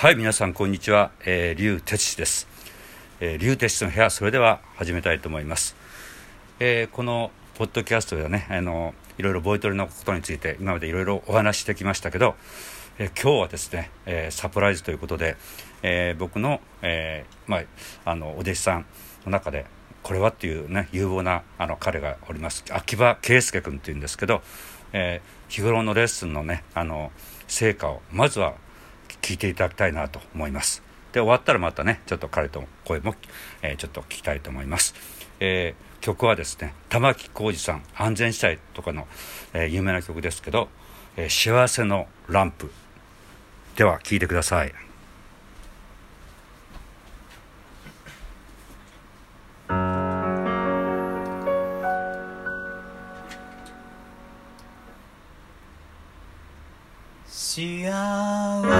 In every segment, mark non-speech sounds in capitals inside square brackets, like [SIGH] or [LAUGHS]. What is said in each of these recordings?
はい、皆さん、こんにちは。えー、竜哲司です。えー、竜哲司の部屋、それでは始めたいと思います。えー、このポッドキャストではね、あの、いろいろボイトレのことについて、今までいろいろお話ししてきましたけど、えー、今日はですね、えー、サプライズということで、えー、僕の、えー、まあ、あの、お弟子さんの中で、これはっていうね、有望なあの彼がおります。秋葉圭介君っていうんですけど、えー、日頃のレッスンのね、あの、成果を、まずは聞いていただきたいなと思います。で終わったらまたねちょっと彼との声も、えー、ちょっと聞きたいと思います、えー、曲はですね玉置浩二さん安全地帯とかの、えー、有名な曲ですけど、え幸せのランプでは聞いてください。幸せ。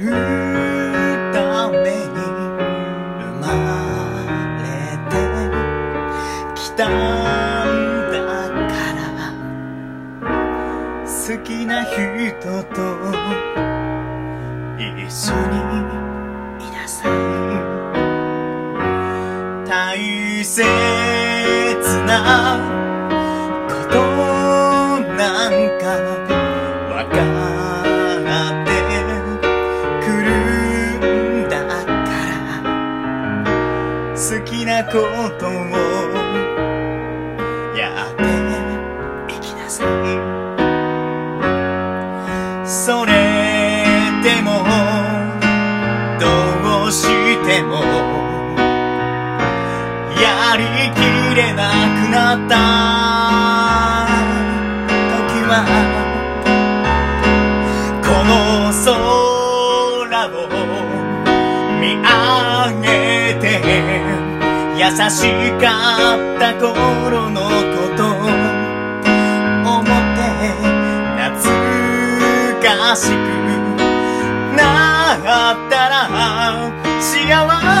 るために生まれてきたんだから好きな人と一緒にいなさい大切なことを。やっていきなさい。それでもどうしてもやりきれなくなった。時はこの空を見上げてしかった頃のこと思って懐かしくなったら幸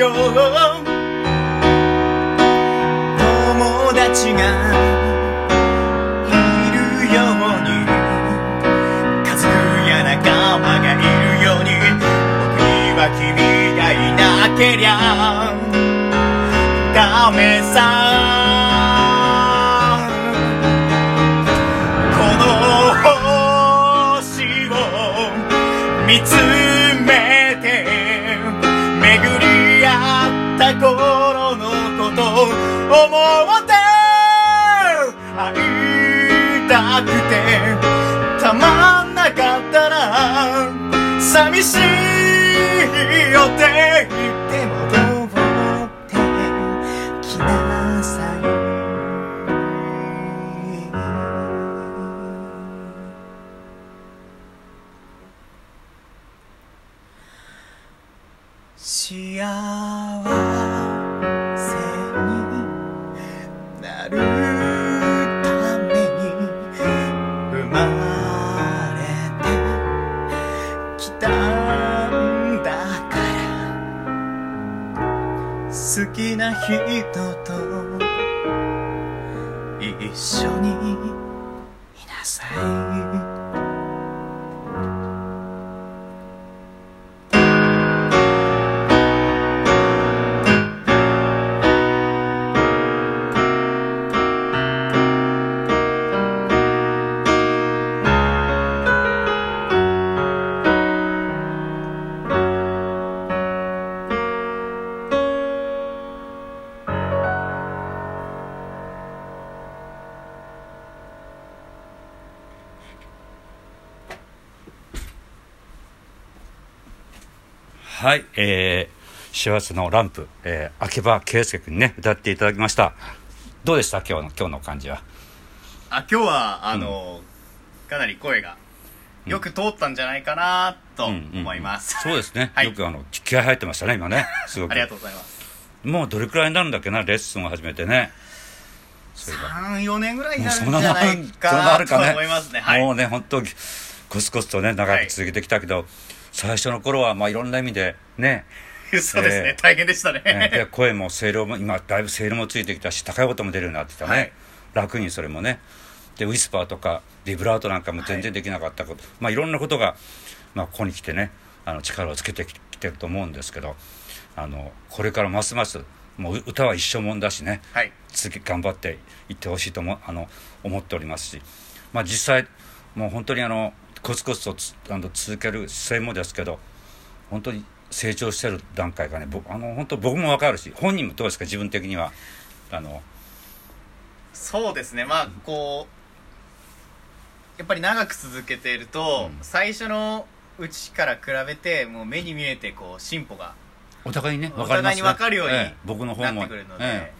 ように家族や仲間がいるように僕には君がいなけりゃ。ダメさ。寂しいよって言って戻ってきなさい。幸せ。好きな人と一緒にいなさい。はい、えー、幸せのランプ、えー、秋葉圭介君にね、歌っていただきました。どうでした？今日の、今日の感じは。あ今日はあの、かなり声がよく通ったんじゃないかなとうんうんうん思います、そうですね。はいよくあの、気合入ってましたね、今ね。[LAUGHS] すごく。ありがとうございますもうどれくらいになるんだっけな、レッスンを始めてね。そういえば34年ぐらいになるんじゃないかなとるかね。思いますねはい [LAUGHS] もうね、本当コツコツとね、長く続けてきたけど、最初の頃は、まあいろんな意味で、ね、[LAUGHS] そうですね、えー大変でしたね、ねで声も声量も今だいぶ声量もついてきたし高い音も出るようになってきたね、はい。楽にそれもね。でウィスパーとかビブラートなんかも全然できなかったこと、まあいろんなことが、まあ、ここに来てねあの力をつけてきてると思うんですけどあのこれからますますもう歌は一生もんだしね。はい。続き頑張っていってほしいともあの思っておりますし、まあ、実際もう本当にあのコツコツとつあの続ける姿勢もですけど本当に成長してる段階がね僕あの本当僕も分かるし本人もどうですか自分的には。あのそうですね。まあこうやっぱり長く続けていると、うん。最初のうちから比べてもう目に見えてこう進歩がお互いにねいに分かるようにええ。僕の方もなってくるので、ええ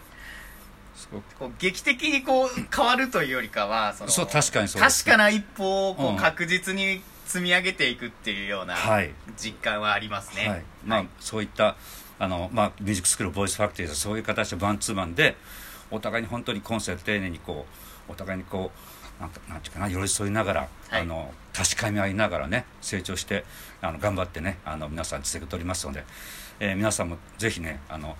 すごく。こう劇的にこう変わるというよりかはそのそう確かにそう確かな一歩をこう確実に積み上げていくっていうようなはい。実感はありますね、はい。まあ、そういったあの、まあ、ミュージックスクールボイスファクトリーでそういう形でマンツーマンでお互いに本当にコンセプト丁寧にこうお互いにこうなんかなんていうかな寄り添いながら、はい。あの確かめ合いながらね成長してあの頑張ってねあの皆さん続けておりますので、えー皆さんもぜひねあの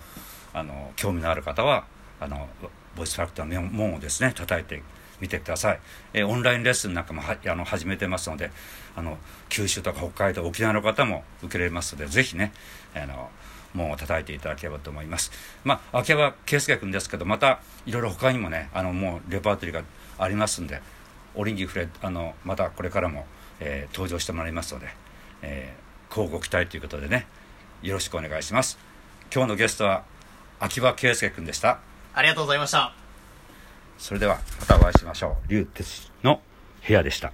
あの興味のある方はあのボイスファクターの門をですね叩いてみてください、えーオンラインレッスンなんかもはあの始めてますのであの九州とか北海道沖縄の方も受けられますのでぜひねあの門を叩いていただければと思います。まあ秋葉圭介君ですけどまたいろいろ他にもねあのもうレパートリーがありますんで折に触れあのまたこれからも、えー登場してもらいますので、えー、乞うご期待ということでねよろしくお願いします。今日のゲストは秋葉圭介君でした。ありがとうございました。それではまたお会いしましょう。龍哲の部屋でした。